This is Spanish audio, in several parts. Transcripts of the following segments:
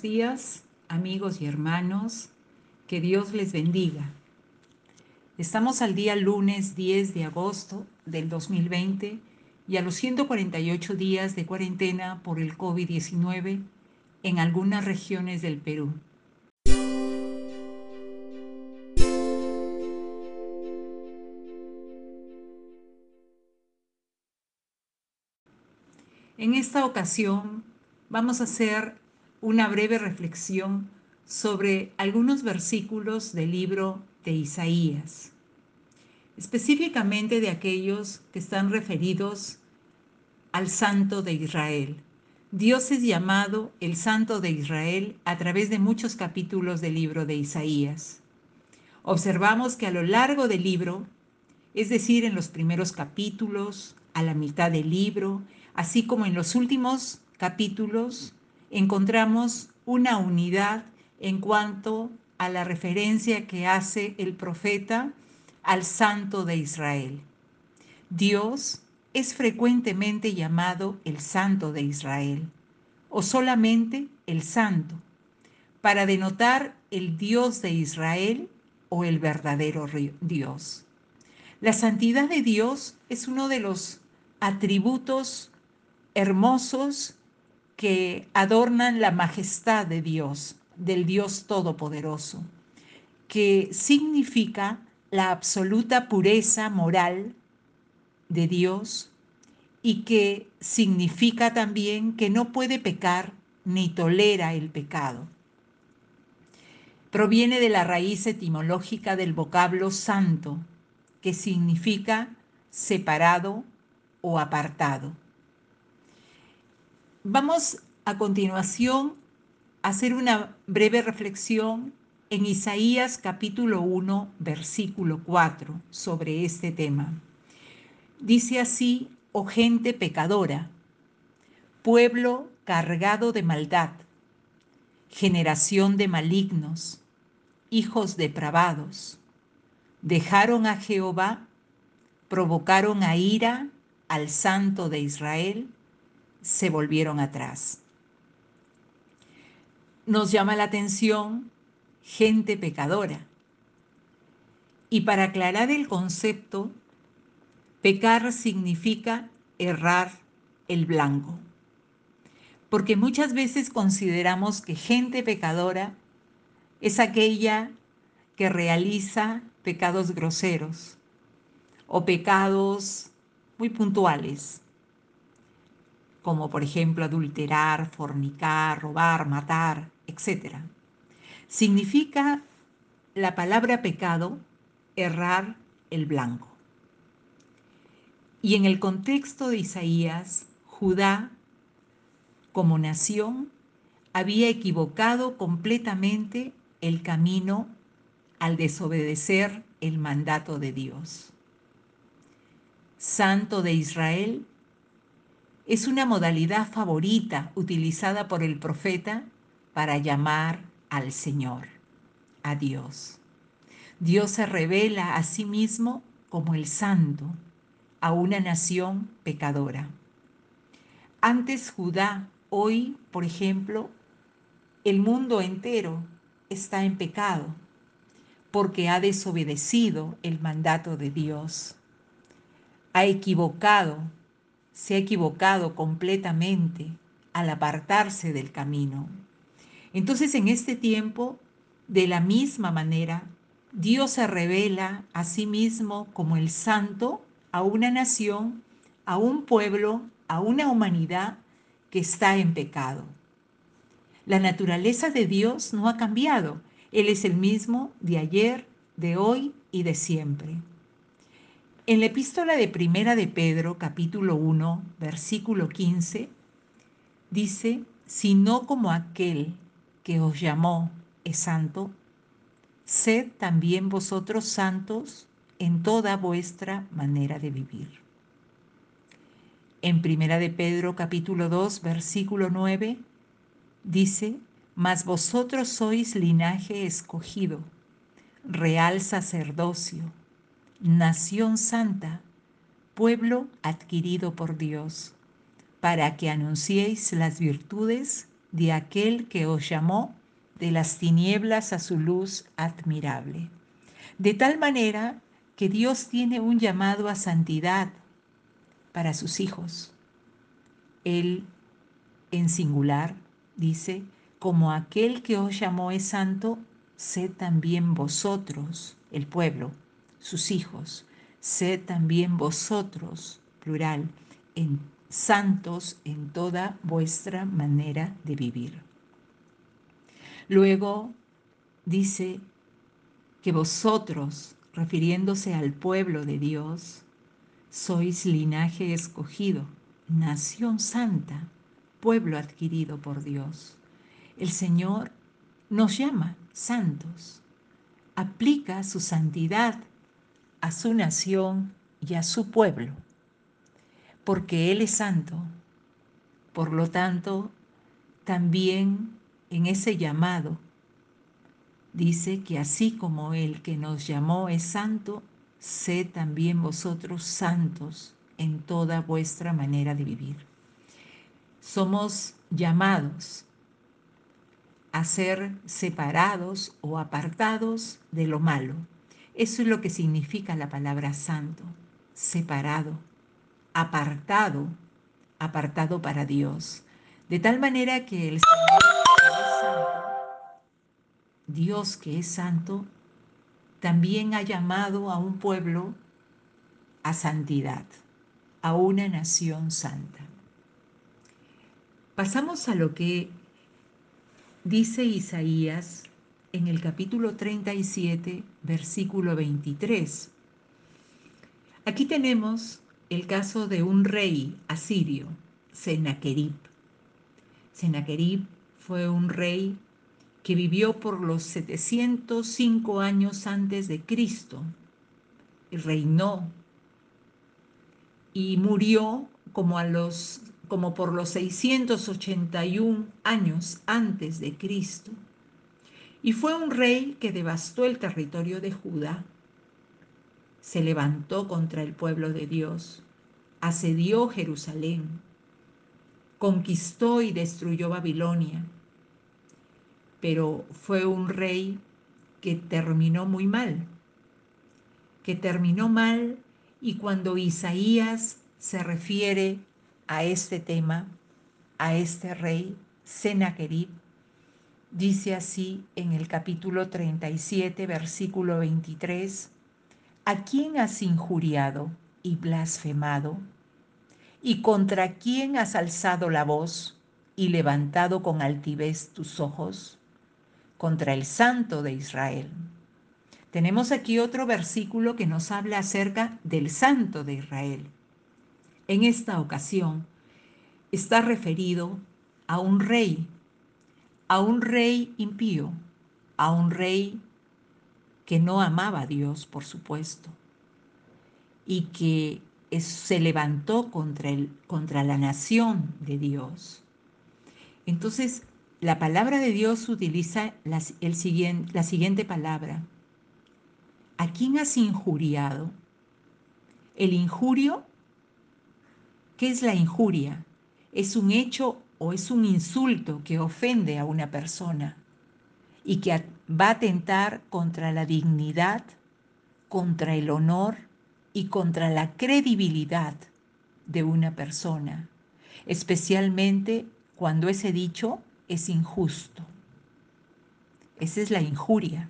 Días, amigos y hermanos. Que Dios les bendiga. Estamos al día lunes 10 de agosto del 2020 y a los 148 días de cuarentena por el COVID-19 en algunas regiones del Perú. En esta ocasión vamos a hacer una breve reflexión sobre algunos versículos del libro de Isaías, específicamente de aquellos que están referidos al Santo de Israel. Dios es llamado el Santo de Israel a través de muchos capítulos del libro de Isaías. Observamos que a lo largo del libro, es decir, en los primeros capítulos, a la mitad del libro, así como en los últimos capítulos, encontramos una unidad en cuanto a la referencia que hace el profeta al Santo de Israel. Dios es frecuentemente llamado el Santo de Israel o solamente el Santo, para denotar el Dios de Israel o el verdadero Dios. La santidad de Dios es uno de los atributos hermosos que adornan la majestad de Dios, del Dios Todopoderoso, que significa la absoluta pureza moral de Dios y que significa también que no puede pecar ni tolera el pecado. Proviene de la raíz etimológica del vocablo santo, que significa separado o apartado. Vamos a continuación a hacer una breve reflexión en Isaías capítulo 1, versículo 4 sobre este tema. Dice así, oh gente pecadora, pueblo cargado de maldad, generación de malignos, hijos depravados, dejaron a Jehová, provocaron a ira al Santo de Israel, se volvieron atrás. Nos llama la atención gente pecadora. Y para aclarar el concepto, pecar significa errar el blanco. Porque muchas veces consideramos que gente pecadora es aquella que realiza pecados groseros o pecados muy puntuales, como por ejemplo adulterar, fornicar, robar, matar, etc. Significa la palabra pecado errar el blanco. Y en el contexto de Isaías, Judá, como nación, había equivocado completamente el camino al desobedecer el mandato de Dios. Santo de Israel es una modalidad favorita utilizada por el profeta para llamar al Señor, a Dios. Dios se revela a sí mismo como el santo a una nación pecadora. Antes Judá, hoy, por ejemplo, el mundo entero está en pecado porque ha desobedecido el mandato de Dios, ha equivocado se ha equivocado completamente al apartarse del camino. Entonces en este tiempo, de la misma manera, Dios se revela a sí mismo como el santo a una nación, a un pueblo, a una humanidad que está en pecado. La naturaleza de Dios no ha cambiado. Él es el mismo de ayer, de hoy y de siempre. En la epístola de Primera de Pedro, capítulo 1, versículo 15, dice, sino como aquel que os llamó es santo, sed también vosotros santos en toda vuestra manera de vivir. En Primera de Pedro, capítulo 2, versículo 9, dice, mas vosotros sois linaje escogido, real sacerdocio nación santa, pueblo adquirido por Dios, para que anunciéis las virtudes de aquel que os llamó de las tinieblas a su luz admirable. De tal manera que Dios tiene un llamado a santidad para sus hijos. Él, en singular, dice, como aquel que os llamó es santo, sed también vosotros, el pueblo, sus hijos, sed también vosotros, plural, en santos en toda vuestra manera de vivir. Luego dice que vosotros, refiriéndose al pueblo de Dios, sois linaje escogido, nación santa, pueblo adquirido por Dios. El Señor nos llama santos, aplica su santidad a su nación y a su pueblo, porque Él es santo. Por lo tanto, también en ese llamado dice que así como el que nos llamó es santo, sé también vosotros santos en toda vuestra manera de vivir. Somos llamados a ser separados o apartados de lo malo. Eso es lo que significa la palabra santo, separado, apartado, apartado para Dios. De tal manera que el Señor Dios que es santo, también ha llamado a un pueblo a santidad, a una nación santa. Pasamos a lo que dice Isaías en el capítulo 37, versículo 23. Aquí tenemos el caso de un rey asirio, Sennacherib. Sennacherib fue un rey que vivió por los 705 años antes de Cristo y reinó y murió como a los como por los 681 años antes de Cristo. Y fue un rey que devastó el territorio de Judá, se levantó contra el pueblo de Dios, asedió Jerusalén, conquistó y destruyó Babilonia, pero fue un rey que terminó muy mal, que terminó mal y cuando Isaías se refiere a este tema, a este rey, Sennacherib, dice así en el capítulo 37, versículo 23, ¿a quién has injuriado y blasfemado? ¿Y contra quién has alzado la voz y levantado con altivez tus ojos? contra el Santo de Israel. Tenemos aquí otro versículo que nos habla acerca del Santo de Israel. En esta ocasión está referido a un rey, a un rey impío, a un rey que no amaba a Dios, por supuesto, y que se levantó contra, el, contra la nación de Dios. Entonces, la palabra de Dios utiliza la, el siguiente, la siguiente palabra. ¿A quién has injuriado? El injurio, ¿qué es la injuria? Es un hecho o es un insulto que ofende a una persona y que va a atentar contra la dignidad, contra el honor y contra la credibilidad de una persona, especialmente cuando ese dicho es injusto. Esa es la injuria.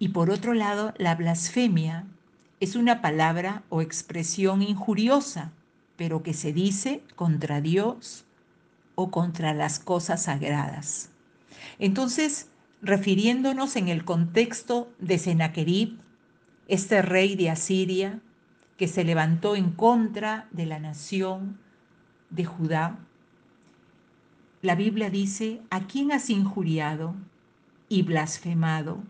Y por otro lado, la blasfemia es una palabra o expresión injuriosa, pero que se dice contra Dios o contra las cosas sagradas. Entonces, refiriéndonos en el contexto de Sennacherib, este rey de Asiria que se levantó en contra de la nación de Judá, la Biblia dice, ¿a quién has injuriado y blasfemado?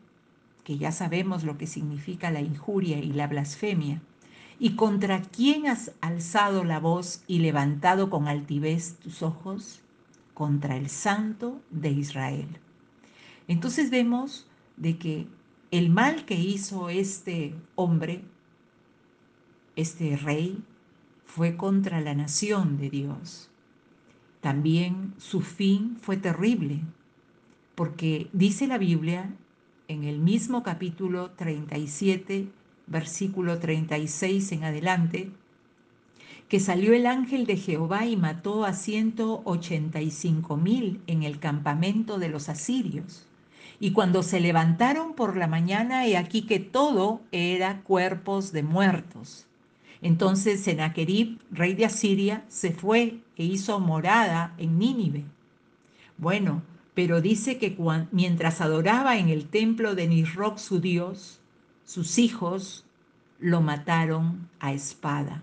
Que ya sabemos lo que significa la injuria y la blasfemia. ¿Y contra quién has alzado la voz y levantado con altivez tus ojos? Contra el Santo de Israel. Entonces vemos de que el mal que hizo este hombre, este rey, fue contra la nación de Dios también su fin fue terrible, porque dice la Biblia en el mismo capítulo 37, versículo 36 en adelante, que salió el ángel de Jehová y mató a 185 mil en el campamento de los asirios. Y cuando se levantaron por la mañana, he aquí que todo era cuerpos de muertos. Entonces Sennacherib, rey de Asiria, se fue e hizo morada en Nínive. Bueno, pero dice que mientras adoraba en el templo de Nisroch su dios, sus hijos lo mataron a espada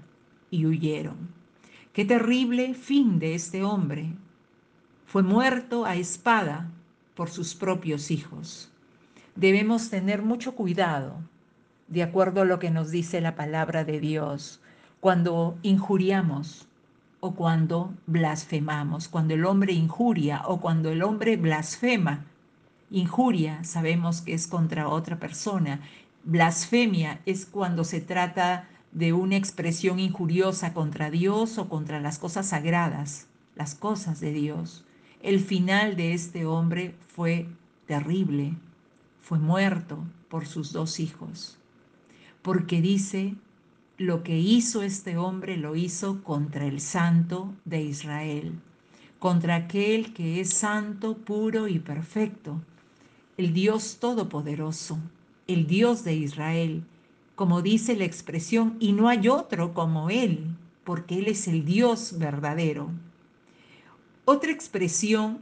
y huyeron. Qué terrible fin de este hombre. Fue muerto a espada por sus propios hijos. Debemos tener mucho cuidado, de acuerdo a lo que nos dice la palabra de Dios, cuando injuriamos o cuando blasfemamos, cuando el hombre injuria o cuando el hombre blasfema. Injuria sabemos que es contra otra persona. Blasfemia es cuando se trata de una expresión injuriosa contra Dios o contra las cosas sagradas, las cosas de Dios. El final de este hombre fue terrible, fue muerto por sus dos hijos, porque dice, lo que hizo este hombre lo hizo contra el santo de Israel, contra aquel que es santo, puro y perfecto, el Dios todopoderoso, el Dios de Israel, como dice la expresión, y no hay otro como Él, porque Él es el Dios verdadero. Otra expresión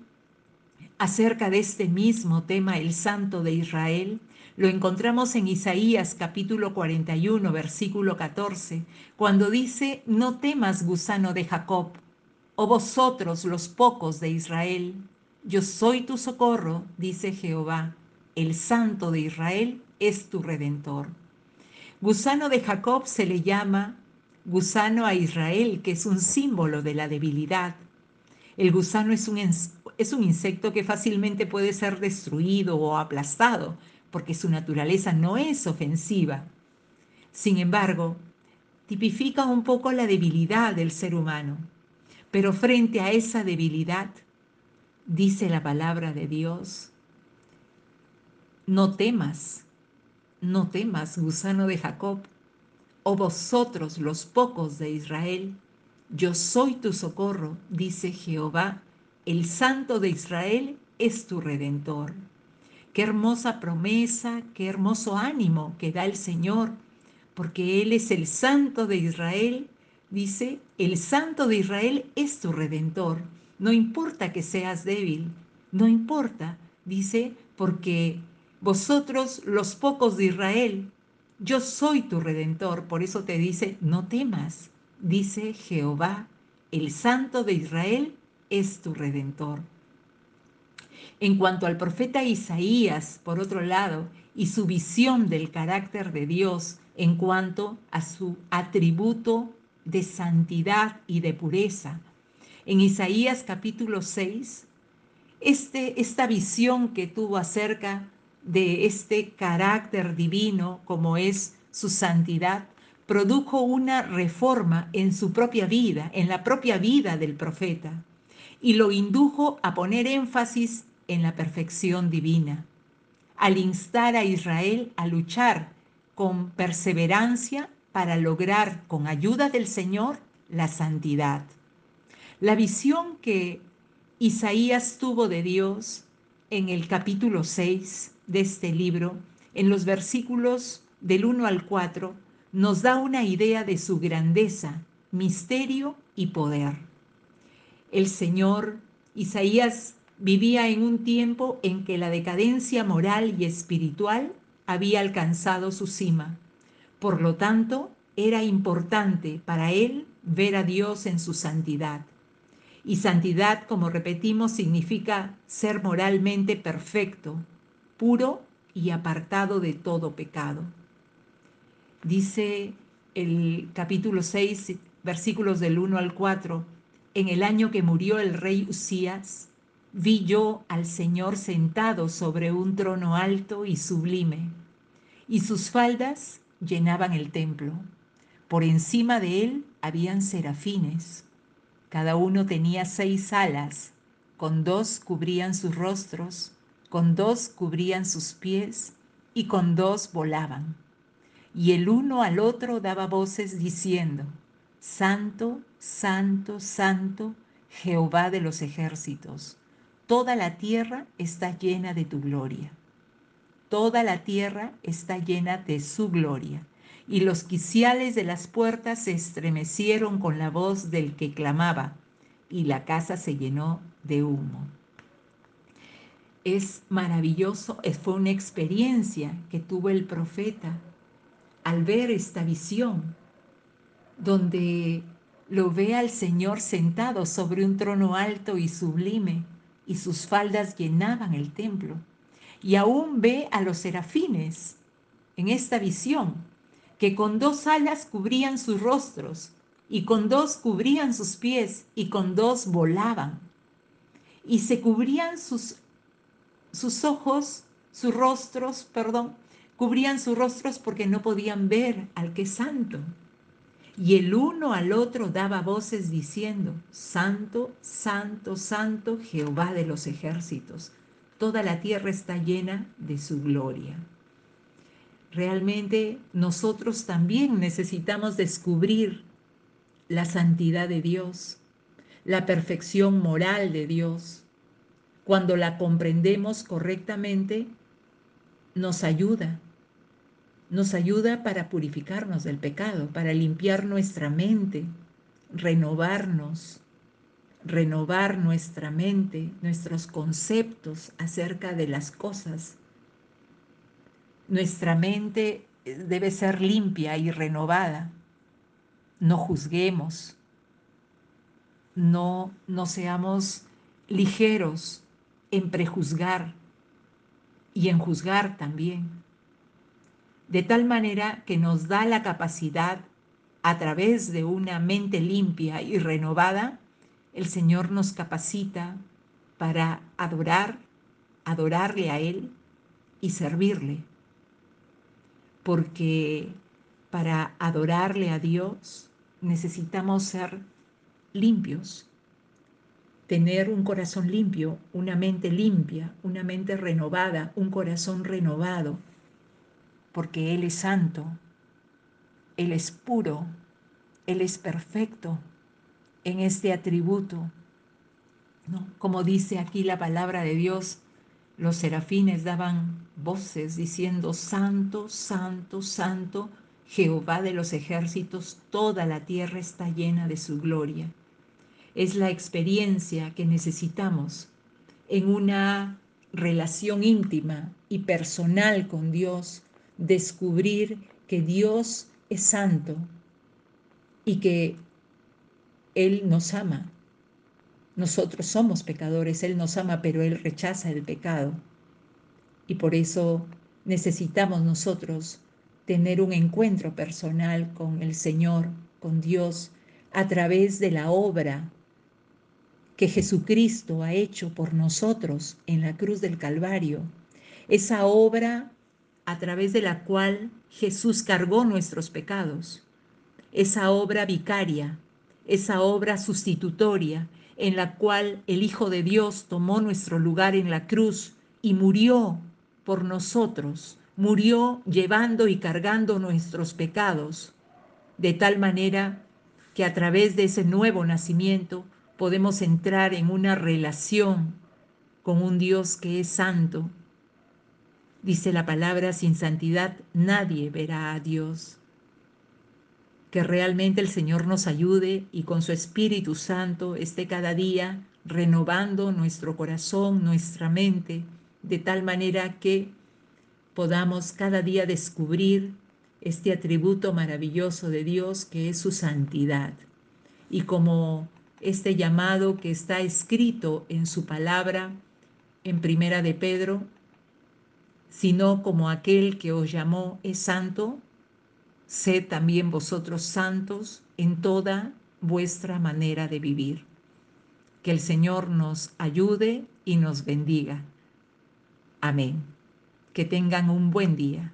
acerca de este mismo tema, el Santo de Israel, lo encontramos en Isaías capítulo 41, versículo 14, cuando dice, no temas gusano de Jacob, o vosotros los pocos de Israel, yo soy tu socorro, dice Jehová, el Santo de Israel es tu redentor. Gusano de Jacob se le llama gusano a Israel, que es un símbolo de la debilidad. El gusano es un, es un insecto que fácilmente puede ser destruido o aplastado, porque su naturaleza no es ofensiva. Sin embargo, tipifica un poco la debilidad del ser humano. Pero frente a esa debilidad, dice la palabra de Dios, no temas, no temas, gusano de Jacob, o vosotros los pocos de Israel, yo soy tu socorro, dice Jehová, el Santo de Israel es tu redentor. Qué hermosa promesa, qué hermoso ánimo que da el Señor, porque Él es el Santo de Israel, dice, el Santo de Israel es tu redentor. No importa que seas débil, no importa, dice, porque vosotros los pocos de Israel, yo soy tu redentor. Por eso te dice, no temas, dice Jehová, el Santo de Israel es tu redentor. En cuanto al profeta Isaías, por otro lado, y su visión del carácter de Dios en cuanto a su atributo de santidad y de pureza. En Isaías capítulo 6, este, esta visión que tuvo acerca de este carácter divino como es su santidad, produjo una reforma en su propia vida, en la propia vida del profeta, y lo indujo a poner énfasis en la perfección divina, al instar a Israel a luchar con perseverancia para lograr con ayuda del Señor la santidad. La visión que Isaías tuvo de Dios en el capítulo 6 de este libro, en los versículos del 1 al 4, nos da una idea de su grandeza, misterio y poder. El Señor, Isaías vivía en un tiempo en que la decadencia moral y espiritual había alcanzado su cima. Por lo tanto, era importante para él ver a Dios en su santidad. Y santidad, como repetimos, significa ser moralmente perfecto, puro y apartado de todo pecado. Dice el capítulo 6, versículos del 1 al 4, en el año que murió el rey Usías, vi yo al Señor sentado sobre un trono alto y sublime, y sus faldas llenaban el templo. Por encima de él habían serafines Cada uno tenía seis alas, con dos cubrían sus rostros, con dos cubrían sus pies y con dos volaban. Y el uno al otro daba voces diciendo, Santo, Santo, Santo, Jehová de los ejércitos, toda la tierra está llena de tu gloria. Toda la tierra está llena de su gloria. Y los quiciales de las puertas se estremecieron con la voz del que clamaba, y la casa se llenó de humo. Es maravilloso, fue una experiencia que tuvo el profeta al ver esta visión, donde lo ve al Señor sentado sobre un trono alto y sublime, y sus faldas llenaban el templo. Y aún ve a los serafines en esta visión, que con dos alas cubrían sus rostros, y con dos cubrían sus pies, y con dos volaban. Y se cubrían sus, sus ojos, sus rostros, perdón, cubrían sus rostros porque no podían ver al que es santo. Y el uno al otro daba voces diciendo, Santo, Santo, Santo, Jehová de los ejércitos. Toda la tierra está llena de su gloria. Realmente nosotros también necesitamos descubrir la santidad de Dios, la perfección moral de Dios. Cuando la comprendemos correctamente, nos ayuda nos ayuda para purificarnos del pecado, para limpiar nuestra mente, renovarnos, renovar nuestra mente, nuestros conceptos acerca de las cosas. Nuestra mente debe ser limpia y renovada. No juzguemos, no, no seamos ligeros en prejuzgar y en juzgar también de tal manera que nos da la capacidad, a través de una mente limpia y renovada, el Señor nos capacita para adorar, adorarle a Él y servirle. Porque para adorarle a Dios necesitamos ser limpios, tener un corazón limpio, una mente limpia, una mente renovada, un corazón renovado porque Él es santo, Él es puro, Él es perfecto en este atributo. ¿no? Como dice aquí la palabra de Dios, los serafines daban voces diciendo, Santo, Santo, Santo, Jehová de los ejércitos, toda la tierra está llena de su gloria. Es la experiencia que necesitamos en una relación íntima y personal con Dios, descubrir que Dios es santo y que Él nos ama. Nosotros somos pecadores, Él nos ama, pero Él rechaza el pecado. Y por eso necesitamos nosotros tener un encuentro personal con el Señor, con Dios, a través de la obra que Jesucristo ha hecho por nosotros en la cruz del Calvario. Esa obra a través de la cual Jesús cargó nuestros pecados. Esa obra vicaria, esa obra sustitutoria en la cual el Hijo de Dios tomó nuestro lugar en la cruz y murió por nosotros, murió llevando y cargando nuestros pecados, de tal manera que a través de ese nuevo nacimiento podemos entrar en una relación con un Dios que es santo, Dice la palabra, sin santidad nadie verá a Dios. Que realmente el Señor nos ayude y con su Espíritu Santo esté cada día renovando nuestro corazón, nuestra mente, de tal manera que podamos cada día descubrir este atributo maravilloso de Dios que es su santidad. Y como este llamado que está escrito en su palabra en Primera de Pedro, sino como aquel que os llamó es santo, sed también vosotros santos en toda vuestra manera de vivir. Que el Señor nos ayude y nos bendiga. Amén. Que tengan un buen día.